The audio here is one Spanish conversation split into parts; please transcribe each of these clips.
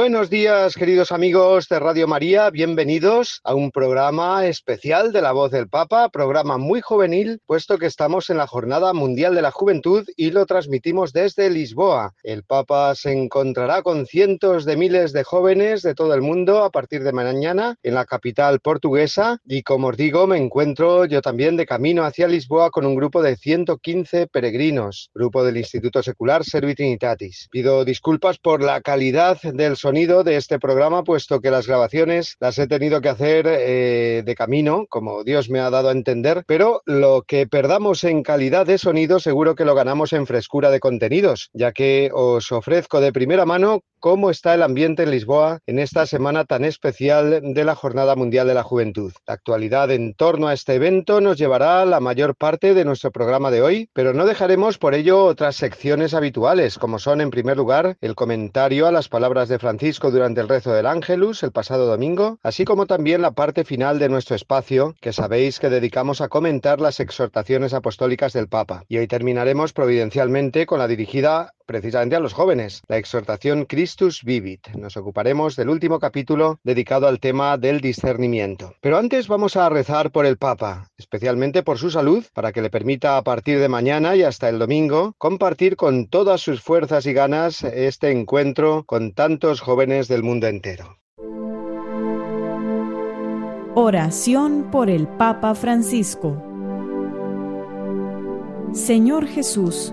Buenos días, queridos amigos de Radio María. Bienvenidos a un programa especial de La Voz del Papa, programa muy juvenil, puesto que estamos en la Jornada Mundial de la Juventud y lo transmitimos desde Lisboa. El Papa se encontrará con cientos de miles de jóvenes de todo el mundo a partir de mañana en la capital portuguesa y, como os digo, me encuentro yo también de camino hacia Lisboa con un grupo de 115 peregrinos, grupo del Instituto Secular Servi Trinitatis. Pido disculpas por la calidad del sonido de este programa, puesto que las grabaciones las he tenido que hacer eh, de camino, como Dios me ha dado a entender, pero lo que perdamos en calidad de sonido seguro que lo ganamos en frescura de contenidos, ya que os ofrezco de primera mano cómo está el ambiente en Lisboa en esta semana tan especial de la Jornada Mundial de la Juventud. La actualidad en torno a este evento nos llevará la mayor parte de nuestro programa de hoy, pero no dejaremos por ello otras secciones habituales, como son en primer lugar el comentario a las palabras de Francisco durante el rezo del Ángelus el pasado domingo, así como también la parte final de nuestro espacio, que sabéis que dedicamos a comentar las exhortaciones apostólicas del Papa. Y hoy terminaremos providencialmente con la dirigida precisamente a los jóvenes, la exhortación Christus Vivit. Nos ocuparemos del último capítulo dedicado al tema del discernimiento. Pero antes vamos a rezar por el Papa, especialmente por su salud, para que le permita a partir de mañana y hasta el domingo compartir con todas sus fuerzas y ganas este encuentro con tantos jóvenes del mundo entero. Oración por el Papa Francisco. Señor Jesús,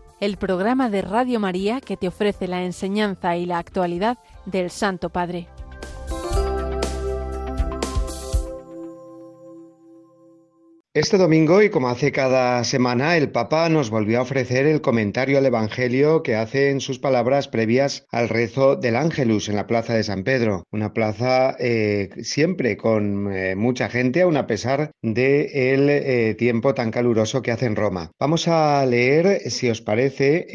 el programa de Radio María que te ofrece la enseñanza y la actualidad del Santo Padre. Este domingo, y como hace cada semana, el Papa nos volvió a ofrecer el comentario al Evangelio que hace en sus palabras previas al rezo del Ángelus en la Plaza de San Pedro, una plaza eh, siempre con eh, mucha gente, aun a pesar del eh, tiempo tan caluroso que hace en Roma. Vamos a leer, si os parece,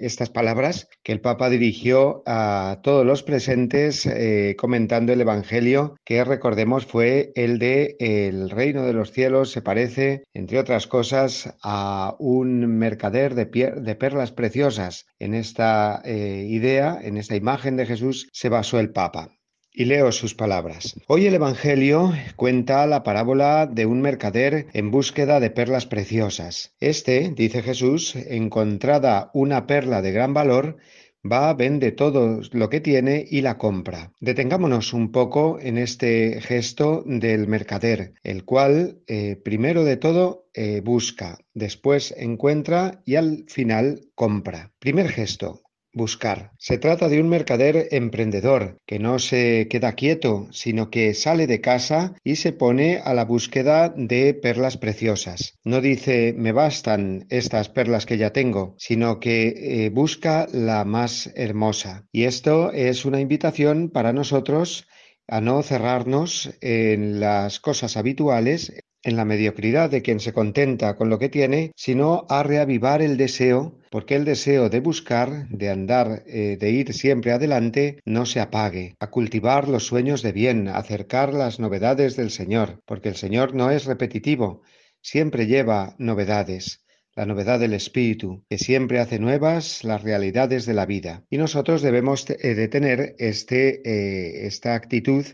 estas palabras que el Papa dirigió a todos los presentes comentando el Evangelio, que recordemos fue el de el reino de los cielos se parece, entre otras cosas, a un mercader de, perlas preciosas. En esta eh, idea, en esta imagen de Jesús, se basó el Papa. Y leo sus palabras. Hoy el Evangelio cuenta la parábola de un mercader en búsqueda de perlas preciosas. Este, dice Jesús, encontrada una perla de gran valor, va, vende todo lo que tiene y la compra. Detengámonos un poco en este gesto del mercader, el cual, eh, primero de todo, eh, busca, después encuentra y al final compra. Primer gesto, Buscar. Se trata de un mercader emprendedor que no se queda quieto, sino que sale de casa y se pone a la búsqueda de perlas preciosas. No dice me bastan estas perlas que ya tengo, sino que eh, busca la más hermosa. Y esto es una invitación para nosotros a no cerrarnos en las cosas habituales, en la mediocridad de quien se contenta con lo que tiene, sino a reavivar el deseo, porque el deseo de buscar, de andar, eh, de ir siempre adelante, no se apague, a cultivar los sueños de bien, a acercar las novedades del Señor, porque el Señor no es repetitivo, siempre lleva novedades la novedad del espíritu, que siempre hace nuevas las realidades de la vida. Y nosotros debemos eh, de tener este, eh, esta actitud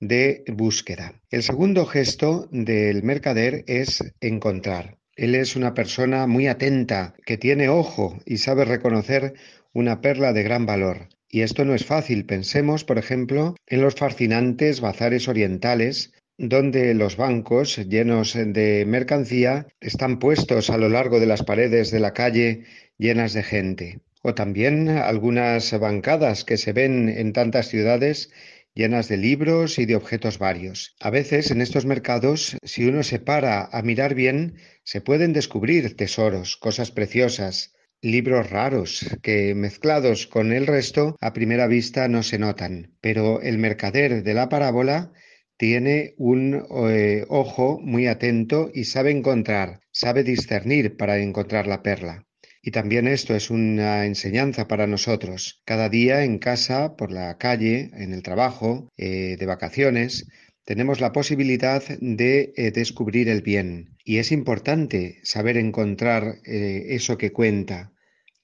de búsqueda. El segundo gesto del mercader es encontrar. Él es una persona muy atenta, que tiene ojo y sabe reconocer una perla de gran valor. Y esto no es fácil. Pensemos, por ejemplo, en los fascinantes bazares orientales, donde los bancos llenos de mercancía están puestos a lo largo de las paredes de la calle llenas de gente. O también algunas bancadas que se ven en tantas ciudades llenas de libros y de objetos varios. A veces en estos mercados, si uno se para a mirar bien, se pueden descubrir tesoros, cosas preciosas, libros raros que mezclados con el resto a primera vista no se notan. Pero el mercader de la parábola tiene un eh, ojo muy atento y sabe encontrar, sabe discernir para encontrar la perla. Y también esto es una enseñanza para nosotros. Cada día en casa, por la calle, en el trabajo, eh, de vacaciones, tenemos la posibilidad de eh, descubrir el bien. Y es importante saber encontrar eh, eso que cuenta,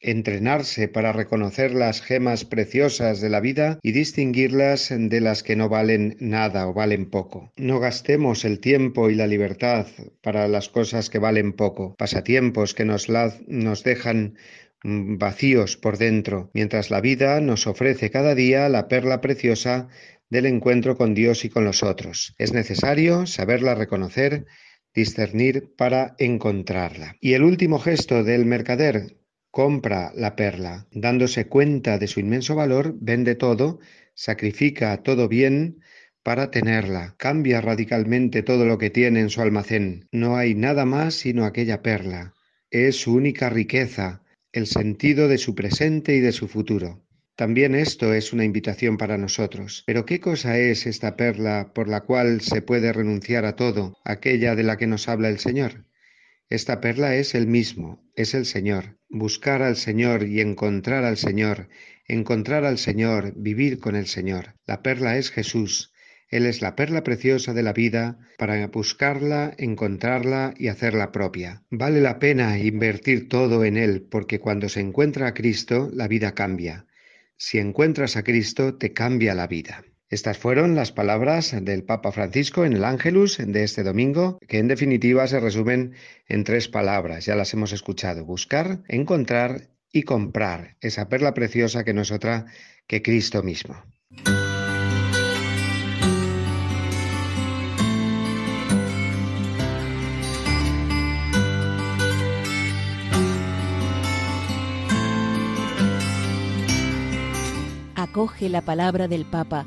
entrenarse para reconocer las gemas preciosas de la vida y distinguirlas de las que no valen nada o valen poco. No gastemos el tiempo y la libertad para las cosas que valen poco, pasatiempos que nos, dejan mm, vacíos por dentro, mientras la vida nos ofrece cada día la perla preciosa del encuentro con Dios y con los otros. Es necesario saberla reconocer, discernir para encontrarla. Y el último gesto del mercader compra la perla, dándose cuenta de su inmenso valor, vende todo, sacrifica todo bien para tenerla, cambia radicalmente todo lo que tiene en su almacén. No hay nada más sino aquella perla. Es su única riqueza, el sentido de su presente y de su futuro. También esto es una invitación para nosotros. Pero ¿qué cosa es esta perla por la cual se puede renunciar a todo, aquella de la que nos habla el Señor? Esta perla es el mismo, es el Señor. Buscar al Señor y encontrar al Señor, encontrar al Señor, vivir con el Señor. La perla es Jesús. Él es la perla preciosa de la vida para buscarla, encontrarla y hacerla propia. Vale la pena invertir todo en Él porque cuando se encuentra a Cristo la vida cambia. Si encuentras a Cristo te cambia la vida. Estas fueron las palabras del Papa Francisco en el Ángelus de este domingo, que en definitiva se resumen en tres palabras, ya las hemos escuchado, buscar, encontrar y comprar esa perla preciosa que no es otra que Cristo mismo. Acoge la palabra del Papa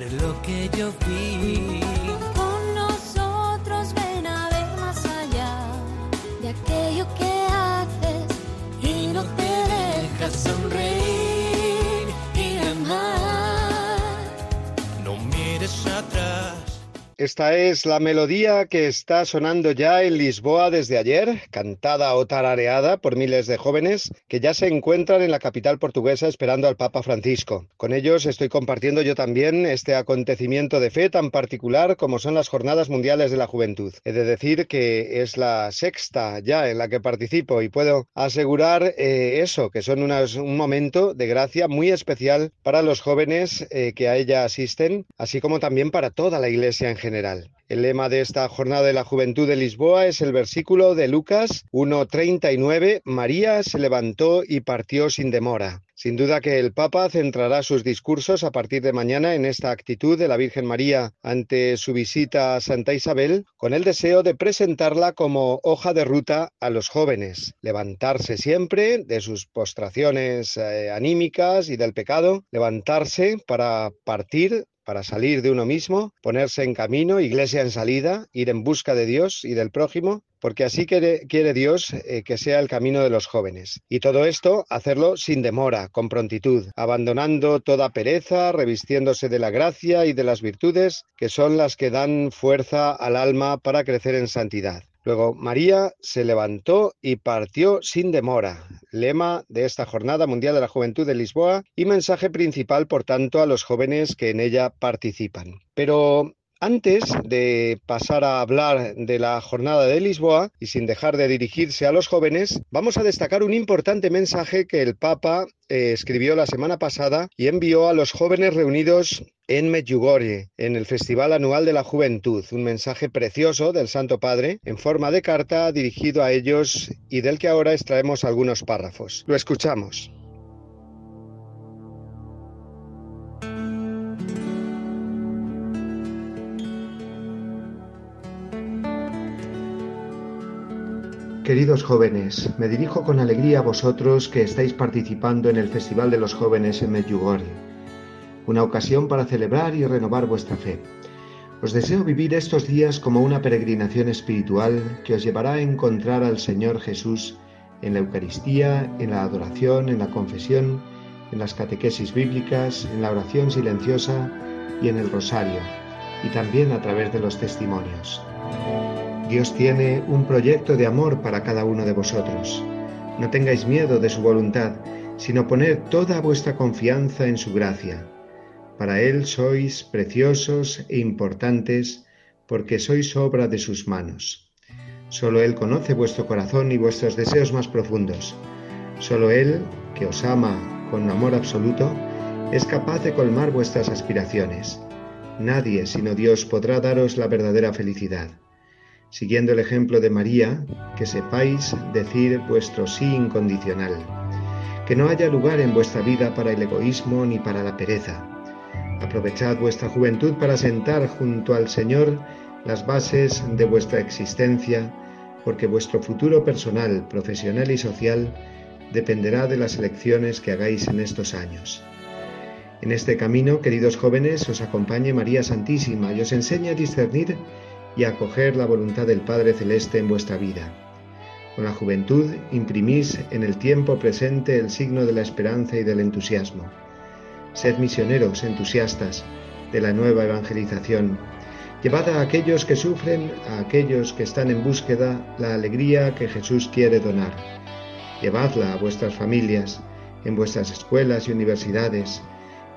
Ver lo que yo vi. Esta es la melodía que está sonando ya en Lisboa desde ayer, cantada o tarareada por miles de jóvenes que ya se encuentran en la capital portuguesa esperando al Papa Francisco. Con ellos estoy compartiendo yo también este acontecimiento de fe tan particular como son las Jornadas Mundiales de la Juventud. He de decir que es la sexta ya en la que participo y puedo asegurar eh, eso, que son un momento de gracia muy especial para los jóvenes eh, que a ella asisten, así como también para toda la Iglesia en general. El lema de esta jornada de la juventud de Lisboa es el versículo de Lucas 1.39, María se levantó y partió sin demora. Sin duda que el Papa centrará sus discursos a partir de mañana en esta actitud de la Virgen María ante su visita a Santa Isabel, con el deseo de presentarla como hoja de ruta a los jóvenes, levantarse siempre de sus postraciones eh, anímicas y del pecado, levantarse para partir para salir de uno mismo, ponerse en camino, iglesia en salida, ir en busca de Dios y del prójimo, porque así quiere, Dios eh, que sea el camino de los jóvenes. Y todo esto, hacerlo sin demora, con prontitud, abandonando toda pereza, revistiéndose de la gracia y de las virtudes que son las que dan fuerza al alma para crecer en santidad. Luego, María se levantó y partió sin demora, lema de esta Jornada Mundial de la Juventud de Lisboa y mensaje principal, por tanto, a los jóvenes que en ella participan. Pero antes de pasar a hablar de la jornada de Lisboa y sin dejar de dirigirse a los jóvenes, vamos a destacar un importante mensaje que el Papa eh, escribió la semana pasada y envió a los jóvenes reunidos en Medjugorje, en el Festival Anual de la Juventud. Un mensaje precioso del Santo Padre en forma de carta dirigido a ellos y del que ahora extraemos algunos párrafos. Lo escuchamos. Queridos jóvenes, me dirijo con alegría a vosotros que estáis participando en el Festival de los Jóvenes en Medjugorje, una ocasión para celebrar y renovar vuestra fe. Os deseo vivir estos días como una peregrinación espiritual que os llevará a encontrar al Señor Jesús en la Eucaristía, en la adoración, en la confesión, en las catequesis bíblicas, en la oración silenciosa y en el rosario, y también a través de los testimonios. Dios tiene un proyecto de amor para cada uno de vosotros. No tengáis miedo de su voluntad, sino poned toda vuestra confianza en su gracia. Para Él sois preciosos e importantes porque sois obra de sus manos. Solo Él conoce vuestro corazón y vuestros deseos más profundos. Solo Él, que os ama con amor absoluto, es capaz de colmar vuestras aspiraciones. Nadie sino Dios podrá daros la verdadera felicidad siguiendo el ejemplo de María, que sepáis decir vuestro sí incondicional, que no haya lugar en vuestra vida para el egoísmo ni para la pereza. Aprovechad vuestra juventud para sentar junto al Señor las bases de vuestra existencia, porque vuestro futuro personal, profesional y social dependerá de las elecciones que hagáis en estos años. En este camino, queridos jóvenes, os acompañe María Santísima y os enseñe a discernir y acoger la voluntad del Padre Celeste en vuestra vida. Con la juventud imprimís en el tiempo presente el signo de la esperanza y del entusiasmo. Sed misioneros entusiastas de la nueva evangelización. Llevad a aquellos que sufren, a aquellos que están en búsqueda, la alegría que Jesús quiere donar. Llevadla a vuestras familias, en vuestras escuelas y universidades,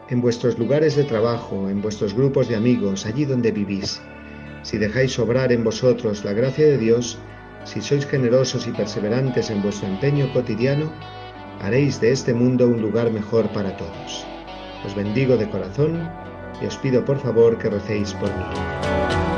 en vuestros lugares de trabajo, en vuestros grupos de amigos, allí donde vivís. Si dejáis obrar en vosotros la gracia de Dios, si sois generosos y perseverantes en vuestro empeño cotidiano, haréis de este mundo un lugar mejor para todos. Os bendigo de corazón y os pido por favor que recéis por mí.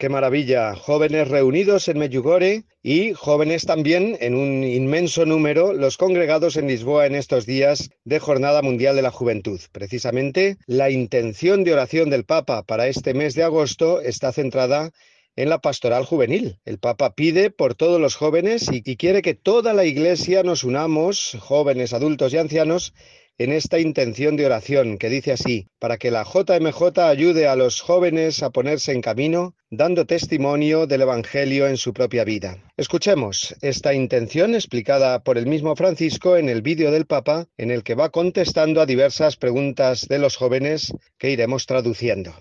Qué maravilla, jóvenes reunidos en Medjugorje y jóvenes también en un inmenso número los congregados en Lisboa en estos días de Jornada Mundial de la Juventud. Precisamente la intención de oración del Papa para este mes de agosto está centrada en la pastoral juvenil. El Papa pide por todos los jóvenes y, y quiere que toda la Iglesia nos unamos, jóvenes, adultos y ancianos, en esta intención de oración que dice así, para que la JMJ ayude a los jóvenes a ponerse en camino, dando testimonio del Evangelio en su propia vida. Escuchemos esta intención explicada por el mismo Francisco en el vídeo del Papa, en el que va contestando a diversas preguntas de los jóvenes que iremos traduciendo.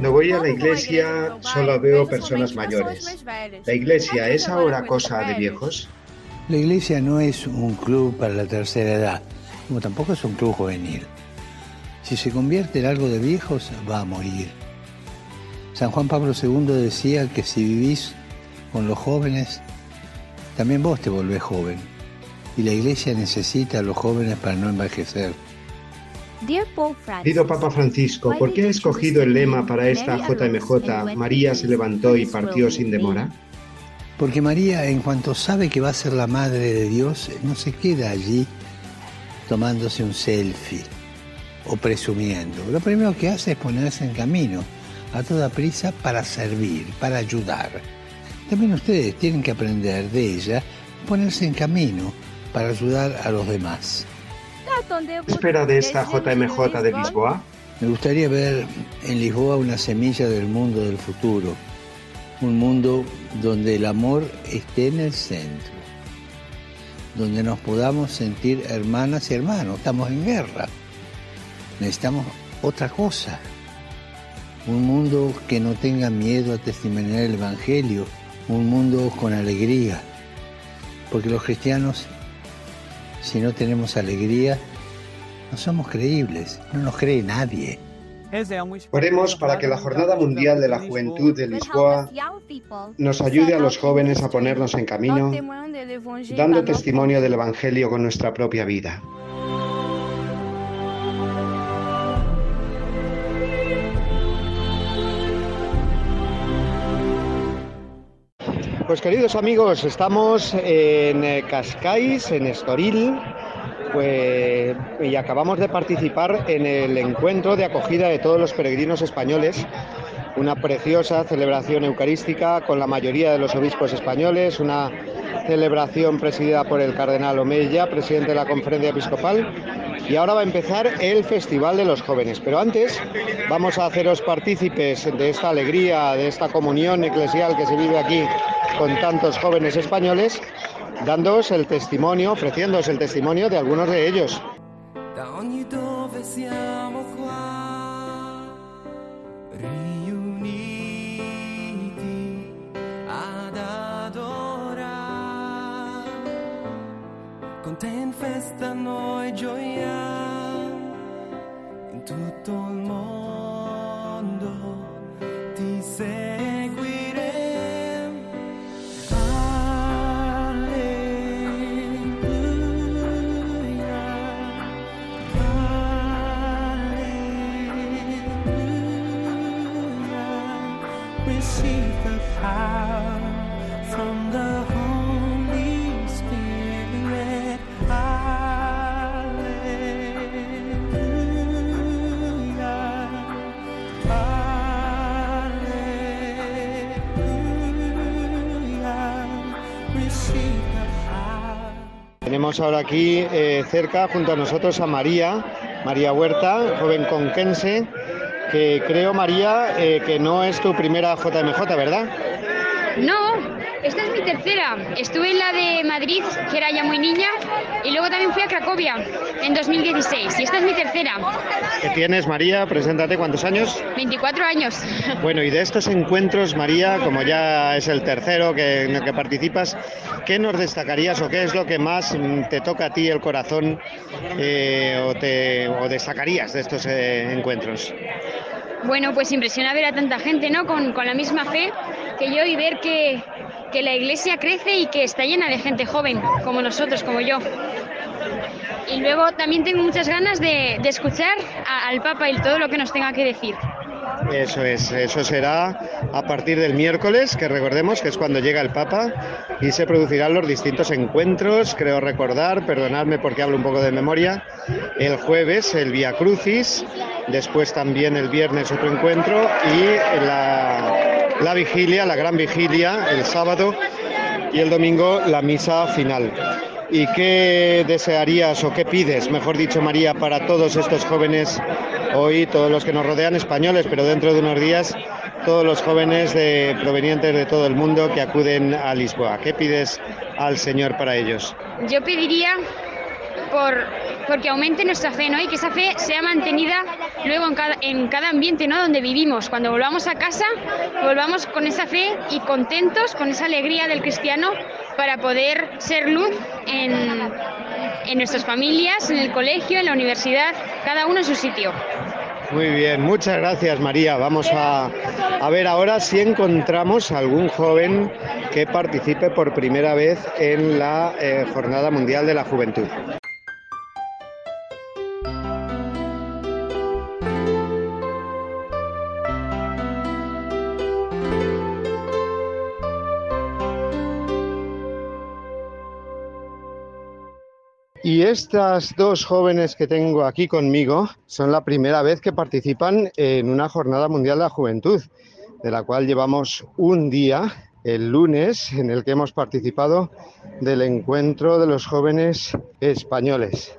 Cuando voy a la iglesia solo veo personas mayores. ¿La iglesia es ahora cosa de viejos? La iglesia no es un club para la tercera edad, como tampoco es un club juvenil. Si se convierte en algo de viejos, va a morir. San Juan Pablo II decía que si vivís con los jóvenes, también vos te volvés joven. Y la iglesia necesita a los jóvenes para no envejecer. Querido Papa Francisco, ¿por qué ha escogido el lema para esta JMJ, María se levantó y partió sin demora? Porque María, en cuanto sabe que va a ser la madre de Dios, no se queda allí tomándose un selfie o presumiendo. Lo primero que hace es ponerse en camino a toda prisa para servir, para ayudar. También ustedes tienen que aprender de ella ponerse en camino para ayudar a los demás. ¿Qué espera de esta JMJ de Lisboa? Me gustaría ver en Lisboa una semilla del mundo del futuro, un mundo donde el amor esté en el centro, donde nos podamos sentir hermanas y hermanos. Estamos en guerra, necesitamos otra cosa, un mundo que no tenga miedo a testimoniar el Evangelio, un mundo con alegría, porque los cristianos, si no tenemos alegría, no somos creíbles, no nos cree nadie. Oremos para que la Jornada Mundial de la Juventud de Lisboa nos ayude a los jóvenes a ponernos en camino, dando testimonio del Evangelio con nuestra propia vida. Pues queridos amigos, estamos en eh, Cascais, en Estoril, pues, y acabamos de participar en el encuentro de acogida de todos los peregrinos españoles, una preciosa celebración eucarística con la mayoría de los obispos españoles, una celebración presidida por el cardenal Omeya, presidente de la conferencia episcopal, y ahora va a empezar el Festival de los Jóvenes. Pero antes vamos a haceros partícipes de esta alegría, de esta comunión eclesial que se vive aquí con tantos jóvenes españoles, dándoos el testimonio, ofreciéndoos el testimonio de algunos de ellos. In festa noi gioiamo, in tutto il mondo Tenemos ahora aquí eh, cerca, junto a nosotros, a María, María Huerta, joven conquense, que creo, María, eh, que no es tu primera JMJ, ¿verdad? No, esta es mi tercera. Estuve en la de Madrid, que era ya muy niña, y luego también fui a Cracovia en 2016. Y esta es mi tercera. ¿Qué tienes, María? Preséntate, ¿cuántos años? 24 años. Bueno, y de estos encuentros, María, como ya es el tercero que, en el que participas, ¿qué nos destacarías o qué es lo que más te toca a ti el corazón eh, o, te, o destacarías de estos eh, encuentros? Bueno, pues impresiona ver a tanta gente, ¿no? Con, con la misma fe que yo y ver que, que la iglesia crece y que está llena de gente joven, como nosotros, como yo. Y luego también tengo muchas ganas de, de escuchar al Papa y todo lo que nos tenga que decir. Eso es, eso será a partir del miércoles, que recordemos que es cuando llega el Papa y se producirán los distintos encuentros, creo recordar, perdonadme porque hablo un poco de memoria, el jueves el Via Crucis, después también el viernes otro encuentro y la, la vigilia, la gran vigilia, el sábado y el domingo la misa final. ¿Y qué desearías o qué pides, mejor dicho, María, para todos estos jóvenes hoy, todos los que nos rodean españoles, pero dentro de unos días, todos los jóvenes provenientes de todo el mundo que acuden a Lisboa? ¿Qué pides al Señor para ellos? Yo pediría por porque aumente nuestra fe, ¿no? Y que esa fe sea mantenida luego en cada, en cada ambiente, ¿no? Donde vivimos. Cuando volvamos a casa, volvamos con esa fe y contentos, con esa alegría del cristiano para poder ser luz en, en nuestras familias, en el colegio, en la universidad, cada uno en su sitio. Muy bien, muchas gracias María. Vamos a, a, ver ahora si encontramos algún joven que participe por primera vez en la eh, Jornada Mundial de la Juventud. Estas dos jóvenes que tengo aquí conmigo son la primera vez que participan en una Jornada Mundial de la Juventud, de la cual llevamos un día, el lunes, en el que hemos participado del encuentro de los jóvenes españoles.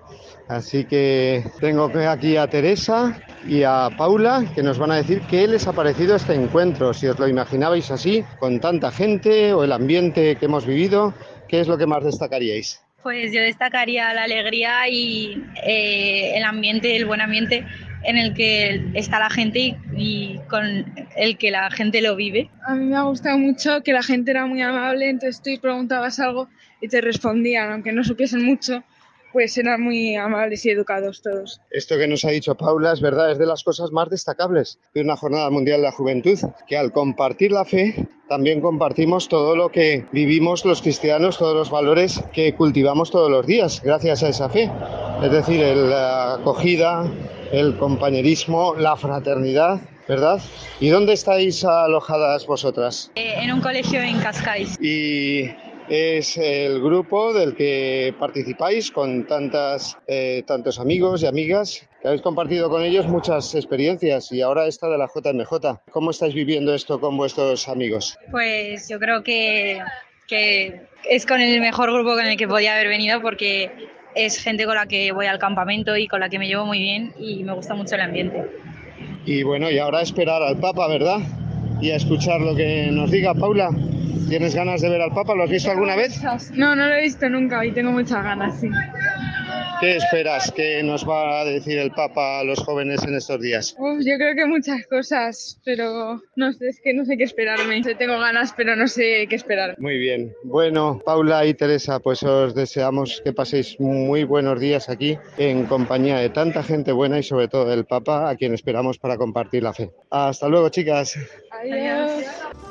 Así que tengo aquí a Teresa y a Paula que nos van a decir qué les ha parecido este encuentro, si os lo imaginabais así, con tanta gente o el ambiente que hemos vivido, ¿qué es lo que más destacaríais? Pues yo destacaría la alegría y eh, el ambiente, el buen ambiente en el que está la gente y, y, con el que la gente lo vive. A mí me ha gustado mucho que la gente era muy amable, entonces tú preguntabas algo y te respondían, aunque no supiesen mucho, pues eran muy amables y educados todos. Esto que nos ha dicho Paula es verdad, es de las cosas más destacables de una Jornada Mundial de la Juventud, que al compartir la fe también compartimos todo lo que vivimos los cristianos, todos los valores que cultivamos todos los días gracias a esa fe. Es decir, la acogida, el compañerismo, la fraternidad, ¿verdad? ¿Y dónde estáis alojadas vosotras? Eh, en un colegio en Cascais. Y es el grupo del que participáis con tantas, eh, tantos amigos y amigas que habéis compartido con ellos muchas experiencias y ahora esta de la JMJ. ¿Cómo estáis viviendo esto con vuestros amigos? Pues yo creo que, que es con el mejor grupo con el que podía haber venido porque es gente con la que voy al campamento y con la que me llevo muy bien y me gusta mucho el ambiente. Y bueno, y ahora esperar al Papa, ¿verdad? Y a escuchar lo que nos diga Paula. ¿Tienes ganas de ver al Papa? ¿Lo has visto alguna vez? No, no lo he visto nunca y tengo muchas ganas, sí. ¿Qué esperas que nos va a decir el Papa a los jóvenes en estos días? Uf, yo creo que muchas cosas, pero no sé, es que no sé qué esperarme. Tengo ganas, pero no sé qué esperar. Muy bien. Bueno, Paula y Teresa, pues os deseamos que paséis muy buenos días aquí en compañía de tanta gente buena y sobre todo del Papa, a quien esperamos para compartir la fe. Hasta luego, chicas. Adiós. Todos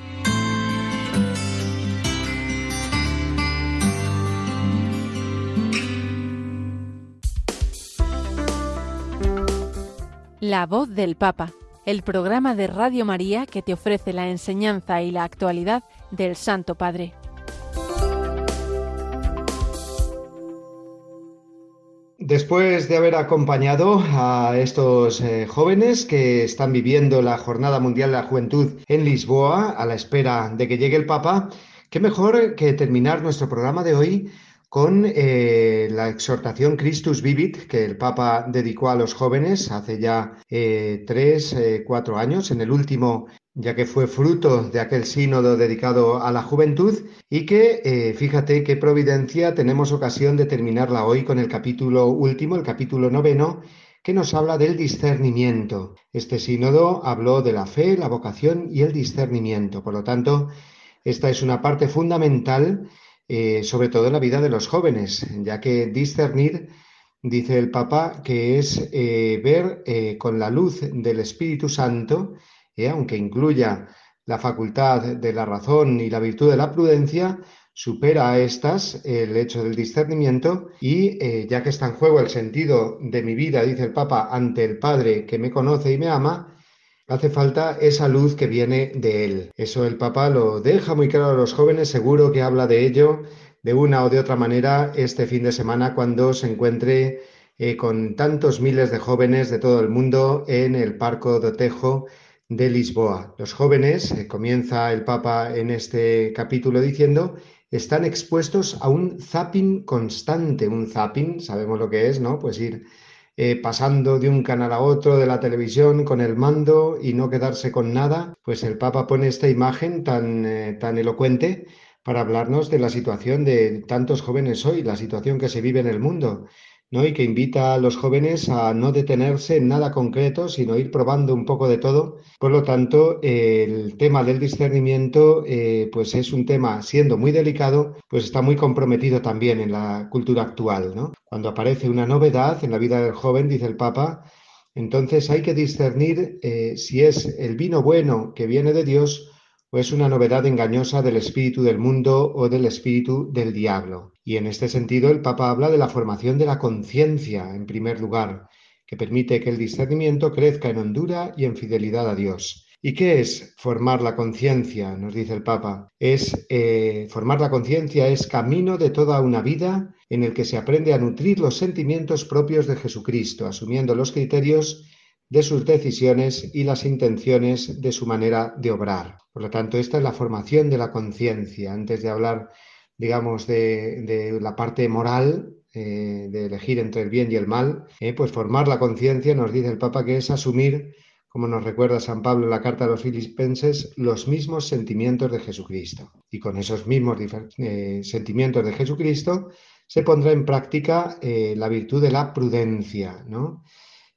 La voz del Papa, el programa de Radio María que te ofrece la enseñanza y la actualidad del Santo Padre. Después de haber acompañado a estos eh, jóvenes que están viviendo la Jornada Mundial de la Juventud en Lisboa a la espera de que llegue el Papa, qué mejor que terminar nuestro programa de hoy con eh, la exhortación Christus Vivit que el Papa dedicó a los jóvenes hace ya eh, tres, eh, cuatro años, en el último, ya que fue fruto de aquel sínodo dedicado a la juventud, y que, fíjate qué providencia, tenemos ocasión de terminarla hoy con el capítulo último, el capítulo noveno, que nos habla del discernimiento. Este sínodo habló de la fe, la vocación y el discernimiento. Por lo tanto, esta es una parte fundamental eh, sobre todo en la vida de los jóvenes, ya que discernir, dice el Papa, que es eh, ver eh, con la luz del Espíritu Santo, aunque incluya la facultad de la razón y la virtud de la prudencia, supera a estas el hecho del discernimiento y ya que está en juego el sentido de mi vida, dice el Papa, ante el Padre que me conoce y me ama, Hace falta esa luz que viene de Él. Eso el Papa lo deja muy claro a los jóvenes, seguro que habla de ello de una o de otra manera este fin de semana cuando se encuentre eh, con tantos miles de jóvenes de todo el mundo en el Parco do Tejo de Lisboa. Los jóvenes, eh, comienza el Papa en este capítulo diciendo, están expuestos a un zapping constante. Un zapping, sabemos lo que es, ¿no? Pues ir eh, pasando de un canal a otro de la televisión con el mando y no quedarse con nada, pues el Papa pone esta imagen tan, eh, tan elocuente para hablarnos de la situación de tantos jóvenes hoy, la situación que se vive en el mundo. ¿No? y que invita a los jóvenes a no detenerse en nada concreto, sino ir probando un poco de todo. Por lo tanto, el tema del discernimiento, eh, pues es un tema, siendo muy delicado, pues está muy comprometido también en la cultura actual. ¿no? Cuando aparece una novedad en la vida del joven, dice el Papa, entonces hay que discernir eh, si es el vino bueno que viene de Dios o es una novedad engañosa del espíritu del mundo o del espíritu del diablo. Y en este sentido el Papa habla de la formación de la conciencia, en primer lugar, que permite que el discernimiento crezca en hondura y en fidelidad a Dios. ¿Y qué es formar la conciencia? Nos dice el Papa. Es eh, formar la conciencia es camino de toda una vida en el que se aprende a nutrir los sentimientos propios de Jesucristo, asumiendo los criterios de sus decisiones y las intenciones de su manera de obrar. Por lo tanto, esta es la formación de la conciencia. Antes de hablar, digamos, de, la parte moral, eh, de elegir entre el bien y el mal, eh, pues formar la conciencia, nos dice el Papa, que es asumir, como nos recuerda San Pablo en la carta a los filipenses, los mismos sentimientos de Jesucristo. Y con esos mismos eh, sentimientos de Jesucristo se pondrá en práctica la virtud de la prudencia, ¿no?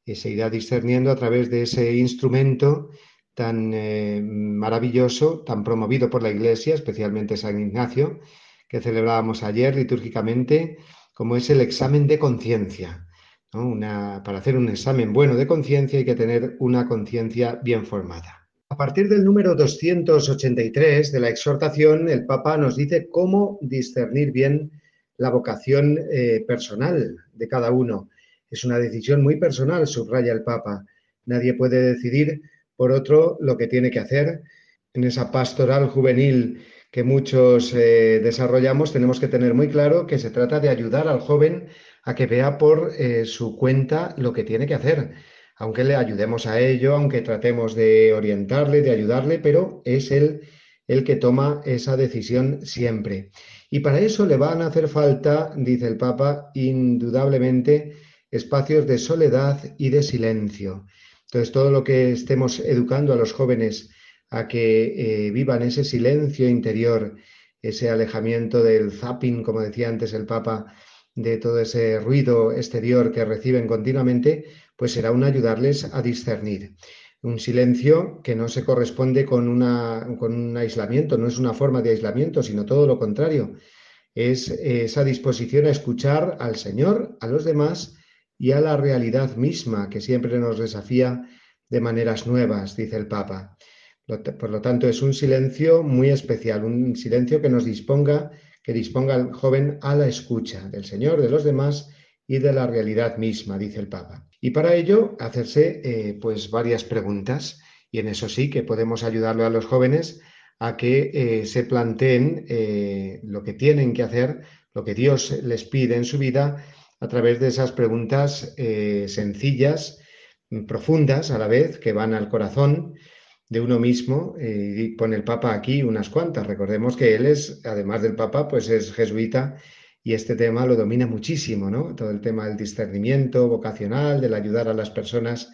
Se irá discerniendo a través de ese instrumento tan eh, maravilloso, tan promovido por la Iglesia, especialmente San Ignacio, que celebrábamos ayer litúrgicamente, como es el examen de conciencia. para hacer un examen bueno de conciencia hay que tener una conciencia bien formada. A partir del número 283 de la exhortación, el Papa nos dice cómo discernir bien la vocación eh, personal de cada uno es una decisión muy personal, subraya el Papa. Nadie puede decidir por otro lo que tiene que hacer. En esa pastoral juvenil que muchos eh, desarrollamos, tenemos que tener muy claro que se trata de ayudar al joven a que vea por eh, su cuenta lo que tiene que hacer, aunque le ayudemos a ello, aunque tratemos de orientarle, de ayudarle, pero es él el que toma esa decisión siempre. Y para eso le van a hacer falta, dice el Papa, indudablemente, espacios de soledad y de silencio. Entonces, todo lo que estemos educando a los jóvenes a que eh, vivan ese silencio interior, ese alejamiento del zapping, como decía antes el Papa, de todo ese ruido exterior que reciben continuamente, pues será un ayudarles a discernir. Un silencio que no se corresponde con, una, con un aislamiento, no es una forma de aislamiento, sino todo lo contrario. Es esa disposición a escuchar al Señor, a los demás y a la realidad misma que siempre nos desafía de maneras nuevas, dice el Papa. Por lo tanto, es un silencio muy especial, un silencio que nos disponga, que disponga al joven a la escucha del Señor, de los demás y de la realidad misma, dice el Papa. Y para ello, hacerse eh, pues varias preguntas, y en eso sí que podemos ayudarle a los jóvenes a que eh, se planteen eh, lo que tienen que hacer, lo que Dios les pide en su vida a través de esas preguntas eh, sencillas, profundas a la vez, que van al corazón de uno mismo. eh, y pone el Papa aquí unas cuantas. Recordemos que él es, además del Papa, pues es jesuita y este tema lo domina muchísimo, ¿no? Todo el tema del discernimiento vocacional, del ayudar a las personas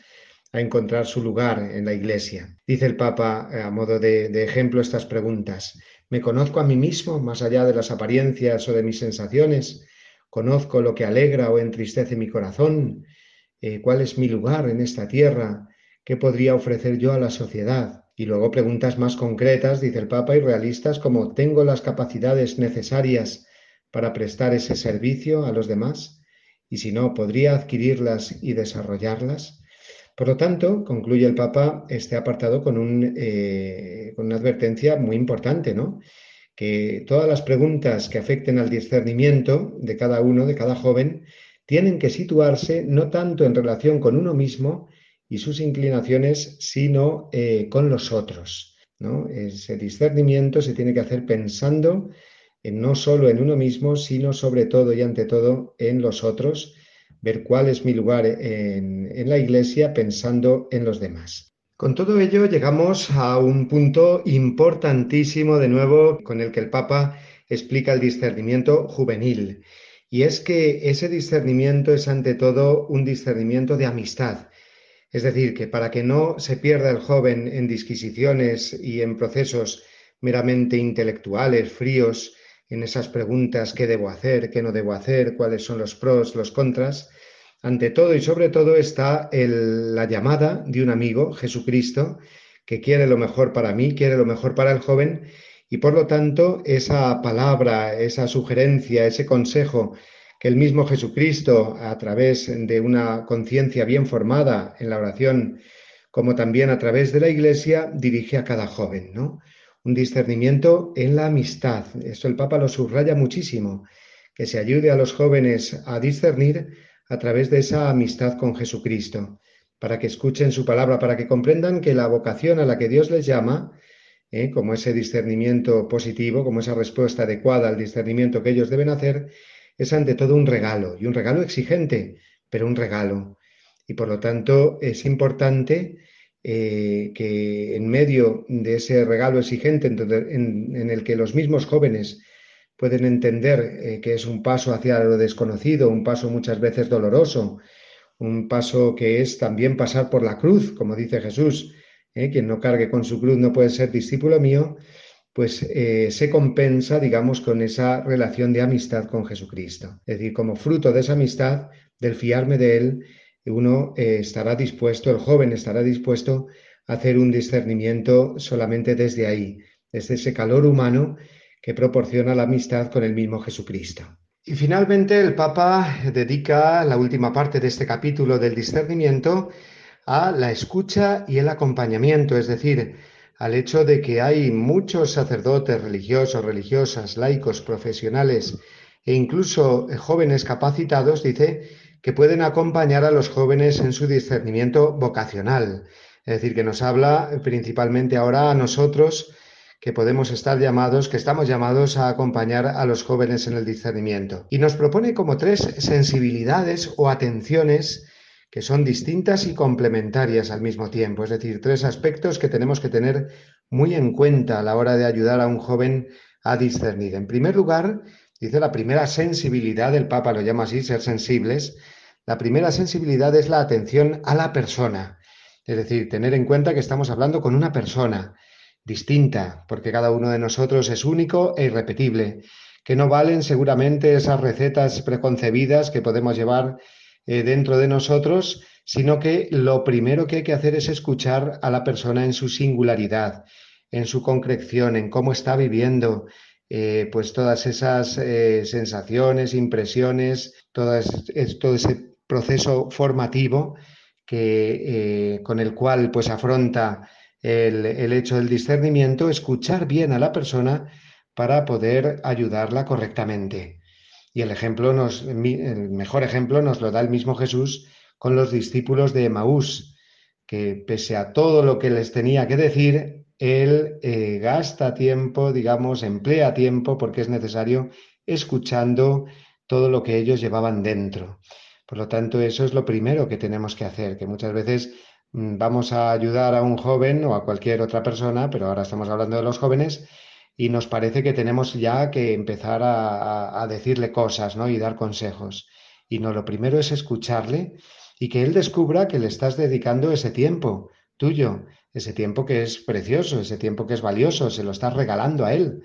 a encontrar su lugar en la Iglesia. Dice el Papa, eh, a modo de, de ejemplo, estas preguntas. ¿Me conozco a mí mismo más allá de las apariencias o de mis sensaciones? ¿Conozco lo que alegra o entristece mi corazón? Eh, ¿Cuál es mi lugar en esta tierra? ¿Qué podría ofrecer yo a la sociedad? Y luego preguntas más concretas, dice el Papa, y realistas como ¿tengo las capacidades necesarias para prestar ese servicio a los demás? Y si no, ¿podría adquirirlas y desarrollarlas? Por lo tanto, concluye el Papa este apartado con, eh, con una advertencia muy importante, ¿no? Que todas las preguntas que afecten al discernimiento de cada uno, de cada joven, tienen que situarse no tanto en relación con uno mismo y sus inclinaciones, sino eh, con los otros. ¿no? Ese discernimiento se tiene que hacer pensando en no solo en uno mismo, sino sobre todo y ante todo en los otros ver cuál es mi lugar en, en, la iglesia pensando en los demás. Con todo ello llegamos a un punto importantísimo de nuevo con el que el Papa explica el discernimiento juvenil. Y es que ese discernimiento es ante todo un discernimiento de amistad. Es decir, que para que no se pierda el joven en disquisiciones y en procesos meramente intelectuales, fríos, en esas preguntas qué debo hacer, qué no debo hacer, cuáles son los pros, los contras. Ante todo y sobre todo está el, la llamada de un amigo, Jesucristo, que quiere lo mejor para mí, quiere lo mejor para el joven y por lo tanto esa palabra, esa sugerencia, ese consejo que el mismo Jesucristo, a través de una conciencia bien formada en la oración, como también a través de la Iglesia, dirige a cada joven, ¿no? un discernimiento en la amistad. Esto el Papa lo subraya muchísimo, que se ayude a los jóvenes a discernir a través de esa amistad con Jesucristo, para que escuchen su palabra, para que comprendan que la vocación a la que Dios les llama, eh, como ese discernimiento positivo, como esa respuesta adecuada al discernimiento que ellos deben hacer, es ante todo un regalo, y un regalo exigente, pero un regalo. Y por lo tanto es importante eh, que en medio de ese regalo exigente en, el que los mismos jóvenes pueden entender eh, que es un paso hacia lo desconocido, un paso muchas veces doloroso, un paso que es también pasar por la cruz, como dice Jesús, eh, quien no cargue con su cruz no puede ser discípulo mío, pues eh, se compensa, digamos, con esa relación de amistad con Jesucristo. Es decir, como fruto de esa amistad, del fiarme de Él, uno estará dispuesto, el joven estará dispuesto a hacer un discernimiento solamente desde ahí, desde ese calor humano que proporciona la amistad con el mismo Jesucristo. Y finalmente el Papa dedica la última parte de este capítulo del discernimiento a la escucha y el acompañamiento, es decir, al hecho de que hay muchos sacerdotes religiosos, religiosas, laicos, profesionales e incluso jóvenes capacitados, dice, que pueden acompañar a los jóvenes en su discernimiento vocacional. Es decir, que nos habla principalmente ahora a nosotros que podemos estar llamados, que estamos llamados a acompañar a los jóvenes en el discernimiento. Y nos propone como tres sensibilidades o atenciones que son distintas y complementarias al mismo tiempo, es decir, tres aspectos que tenemos que tener muy en cuenta a la hora de ayudar a un joven a discernir. En primer lugar, dice la primera sensibilidad, el Papa lo llama así, ser sensibles, la primera sensibilidad es la atención a la persona, es decir, tener en cuenta que estamos hablando con una persona distinta, porque cada uno de nosotros es único e irrepetible, que no valen seguramente esas recetas preconcebidas que podemos llevar eh, dentro de nosotros, sino que lo primero que hay que hacer es escuchar a la persona en su singularidad, en su concreción, en cómo está viviendo, eh, pues todas esas eh, sensaciones, impresiones, todo ese proceso formativo que, con el cual pues afronta el, hecho del discernimiento, escuchar bien a la persona para poder ayudarla correctamente. Y el ejemplo nos, el mejor ejemplo nos lo da el mismo Jesús con los discípulos de Emaús, que pese a todo lo que les tenía que decir, él eh, gasta tiempo, digamos, emplea tiempo porque es necesario escuchando todo lo que ellos llevaban dentro. Por lo tanto, eso es lo primero que tenemos que hacer, que muchas veces vamos a ayudar a un joven o a cualquier otra persona, pero ahora estamos hablando de los jóvenes, y nos parece que tenemos ya que empezar a, a decirle cosas ¿no? y dar consejos. Y no, lo primero es escucharle y que él descubra que le estás dedicando ese tiempo tuyo, ese tiempo que es precioso, ese tiempo que es valioso, se lo estás regalando a él.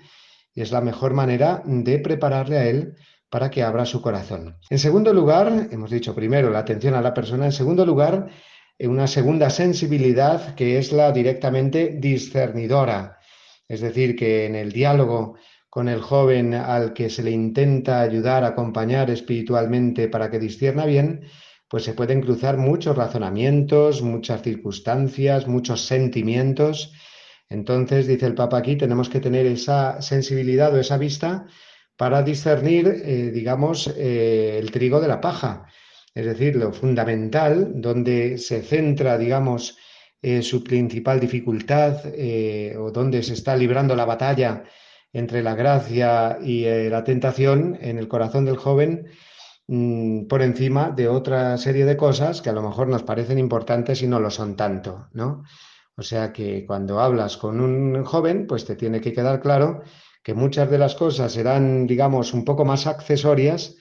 Y es la mejor manera de prepararle a él para que abra su corazón. En segundo lugar, hemos dicho primero la atención a la persona, en segundo lugar, una segunda sensibilidad que es la directamente discernidora. Es decir, que en el diálogo con el joven al que se le intenta ayudar, acompañar espiritualmente para que discierna bien, pues se pueden cruzar muchos razonamientos, muchas circunstancias, muchos sentimientos. Entonces, dice el Papa aquí, tenemos que tener esa sensibilidad o esa vista para discernir, eh, digamos, eh, el trigo de la paja. Es decir, lo fundamental, donde se centra, digamos, eh, su principal dificultad o donde se está librando la batalla entre la gracia y la tentación en el corazón del joven, Mm, por encima de otra serie de cosas que a lo mejor nos parecen importantes y no lo son tanto, ¿no? O sea que cuando hablas con un joven, pues te tiene que quedar claro que muchas de las cosas serán, digamos, un poco más accesorias,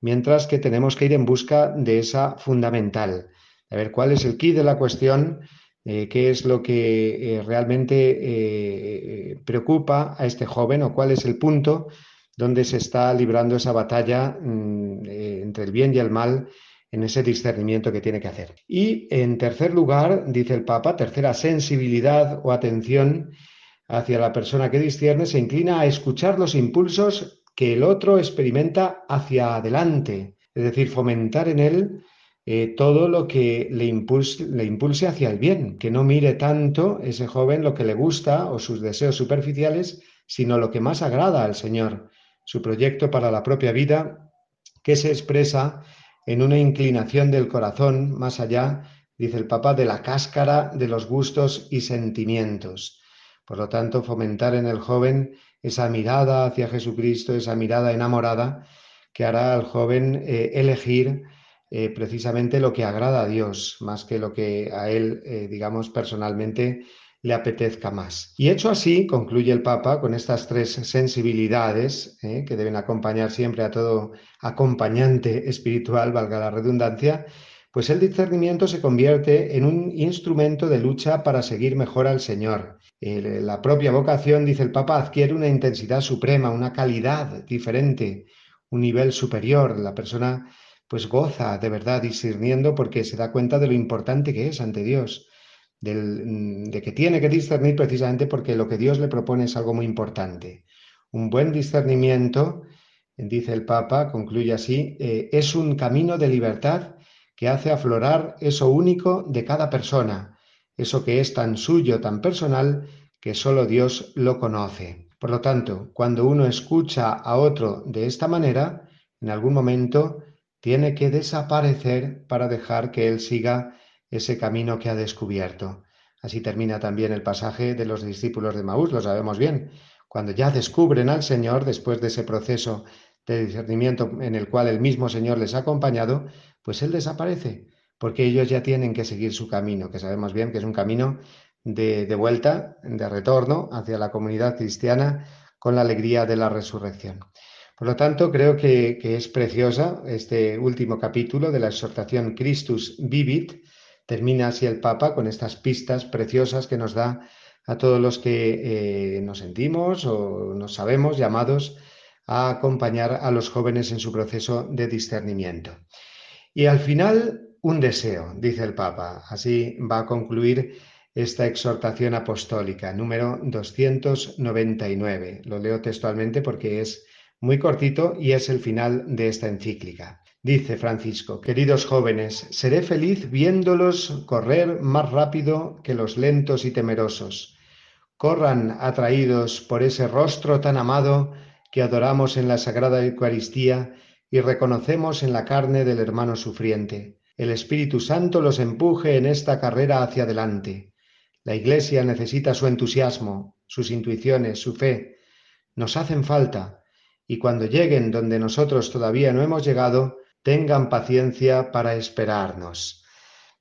mientras que tenemos que ir en busca de esa fundamental, a ver cuál es el key de la cuestión, eh, qué es lo que eh, realmente eh, preocupa a este joven o cuál es el punto donde se está librando esa batalla mm, entre el bien y el mal en ese discernimiento que tiene que hacer. Y en tercer lugar, dice el Papa, tercera sensibilidad o atención hacia la persona que discierne, se inclina a escuchar los impulsos que el otro experimenta hacia adelante, es decir, fomentar en él eh, todo lo que le impulse, le impulse hacia el bien, que no mire tanto ese joven lo que le gusta o sus deseos superficiales, sino lo que más agrada al Señor su proyecto para la propia vida, que se expresa en una inclinación del corazón más allá, dice el Papa, de la cáscara de los gustos y sentimientos. Por lo tanto, fomentar en el joven esa mirada hacia Jesucristo, esa mirada enamorada, que hará al joven eh, elegir eh, precisamente lo que agrada a Dios, más que lo que a él, eh, digamos, personalmente le apetezca más. Y hecho así, concluye el Papa con estas tres sensibilidades que deben acompañar siempre a todo acompañante espiritual, valga la redundancia, pues el discernimiento se convierte en un instrumento de lucha para seguir mejor al Señor. La propia vocación, dice el Papa, adquiere una intensidad suprema, una calidad diferente, un nivel superior. La persona pues goza de verdad discerniendo porque se da cuenta de lo importante que es ante Dios Mm, de que tiene que discernir precisamente porque lo que Dios le propone es algo muy importante. Un buen discernimiento, dice el Papa, concluye así, eh, es un camino de libertad que hace aflorar eso único de cada persona, eso que es tan suyo, tan personal, que solo Dios lo conoce. Por lo tanto, cuando uno escucha a otro de esta manera, en algún momento tiene que desaparecer para dejar que él siga ese camino que ha descubierto. Así termina también el pasaje de los discípulos de Maús, lo sabemos bien. Cuando ya descubren al Señor, después de ese proceso de discernimiento en el cual el mismo Señor les ha acompañado, pues Él desaparece, porque ellos ya tienen que seguir su camino, que sabemos bien que es un camino de, vuelta, de retorno hacia la comunidad cristiana con la alegría de la resurrección. Por lo tanto, creo que, que es preciosa este último capítulo de la exhortación Christus Vivit, Termina así el Papa con estas pistas preciosas que nos da a todos los que eh, nos sentimos o nos sabemos llamados a acompañar a los jóvenes en su proceso de discernimiento. Y al final, un deseo, dice el Papa. Así va a concluir esta exhortación apostólica, número 299. Lo leo textualmente porque es muy cortito y es el final de esta encíclica. Dice Francisco, queridos jóvenes, seré feliz viéndolos correr más rápido que los lentos y temerosos. Corran atraídos por ese rostro tan amado que adoramos en la Sagrada Eucaristía y reconocemos en la carne del hermano sufriente. El Espíritu Santo los empuje en esta carrera hacia adelante. La Iglesia necesita su entusiasmo, sus intuiciones, su fe. Nos hacen falta y cuando lleguen donde nosotros todavía no hemos llegado, tengan paciencia para esperarnos.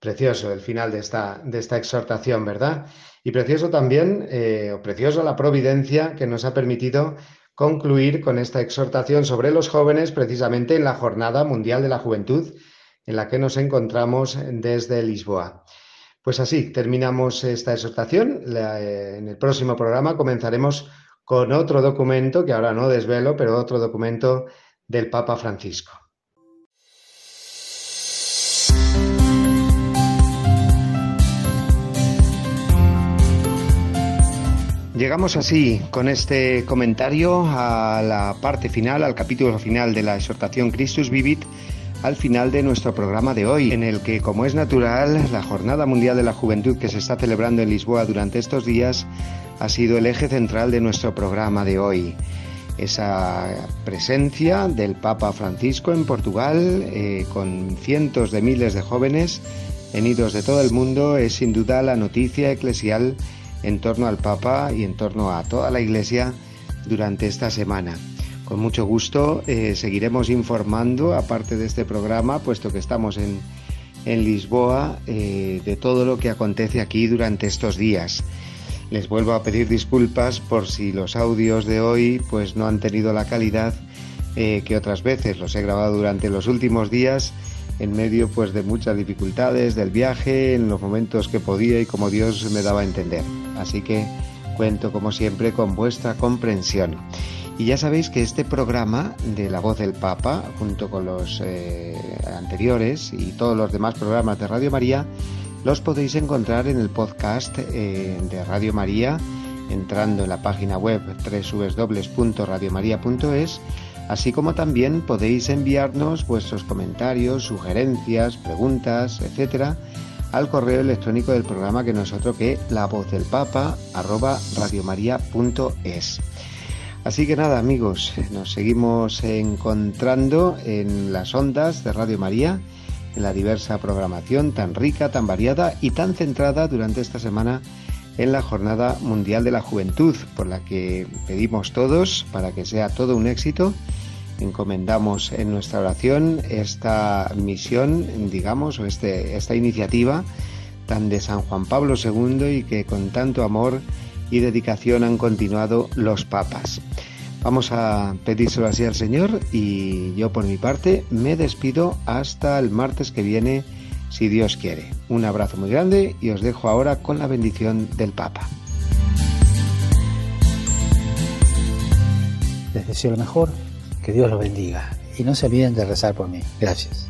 Precioso el final de esta, de esta exhortación, ¿verdad? Y precioso también, eh, o precioso la providencia que nos ha permitido concluir con esta exhortación sobre los jóvenes precisamente en la Jornada Mundial de la Juventud en la que nos encontramos desde Lisboa. Pues así, terminamos esta exhortación. Eh, en el próximo programa comenzaremos con otro documento, que ahora no desvelo, pero otro documento del Papa Francisco. Llegamos así con este comentario a la parte final, al capítulo final de la exhortación Christus Vivit, al final de nuestro programa de hoy, en el que, como es natural, la Jornada Mundial de la Juventud que se está celebrando en Lisboa durante estos días ha sido el eje central de nuestro programa de hoy. Esa presencia del Papa Francisco en Portugal, eh, con cientos de miles de jóvenes venidos de todo el mundo, es sin duda la noticia eclesial en torno al Papa y en torno a toda la Iglesia durante esta semana. Con mucho gusto eh, seguiremos informando, aparte de este programa, puesto que estamos en, en Lisboa, eh, de todo lo que acontece aquí durante estos días. Les vuelvo a pedir disculpas por si los audios de hoy pues no han tenido la calidad eh, que otras veces. Los he grabado durante los últimos días en medio pues de muchas dificultades del viaje, en los momentos que podía y como Dios me daba a entender. Así que cuento como siempre con vuestra comprensión. Y ya sabéis que este programa de La Voz del Papa, junto con los eh, anteriores y todos los demás programas de Radio María, los podéis encontrar en el podcast eh, de Radio María, entrando en la página web www.radiomaria.es así como también podéis enviarnos vuestros comentarios, sugerencias, preguntas, etcétera, al correo electrónico del programa que nosotros que la voz del papa arroba radiomaria.es. Así que nada amigos, nos seguimos encontrando en las ondas de Radio María, en la diversa programación tan rica, tan variada y tan centrada durante esta semana en la Jornada Mundial de la Juventud, por la que pedimos todos para que sea todo un éxito encomendamos en nuestra oración esta misión, digamos, o este, esta iniciativa tan de San Juan Pablo II y que con tanto amor y dedicación han continuado los papas. Vamos a pedírselo así al Señor y yo por mi parte me despido hasta el martes que viene, si Dios quiere. Un abrazo muy grande y os dejo ahora con la bendición del Papa. Les deseo lo mejor que Dios los bendiga. Y no se olviden de rezar por mí. Gracias.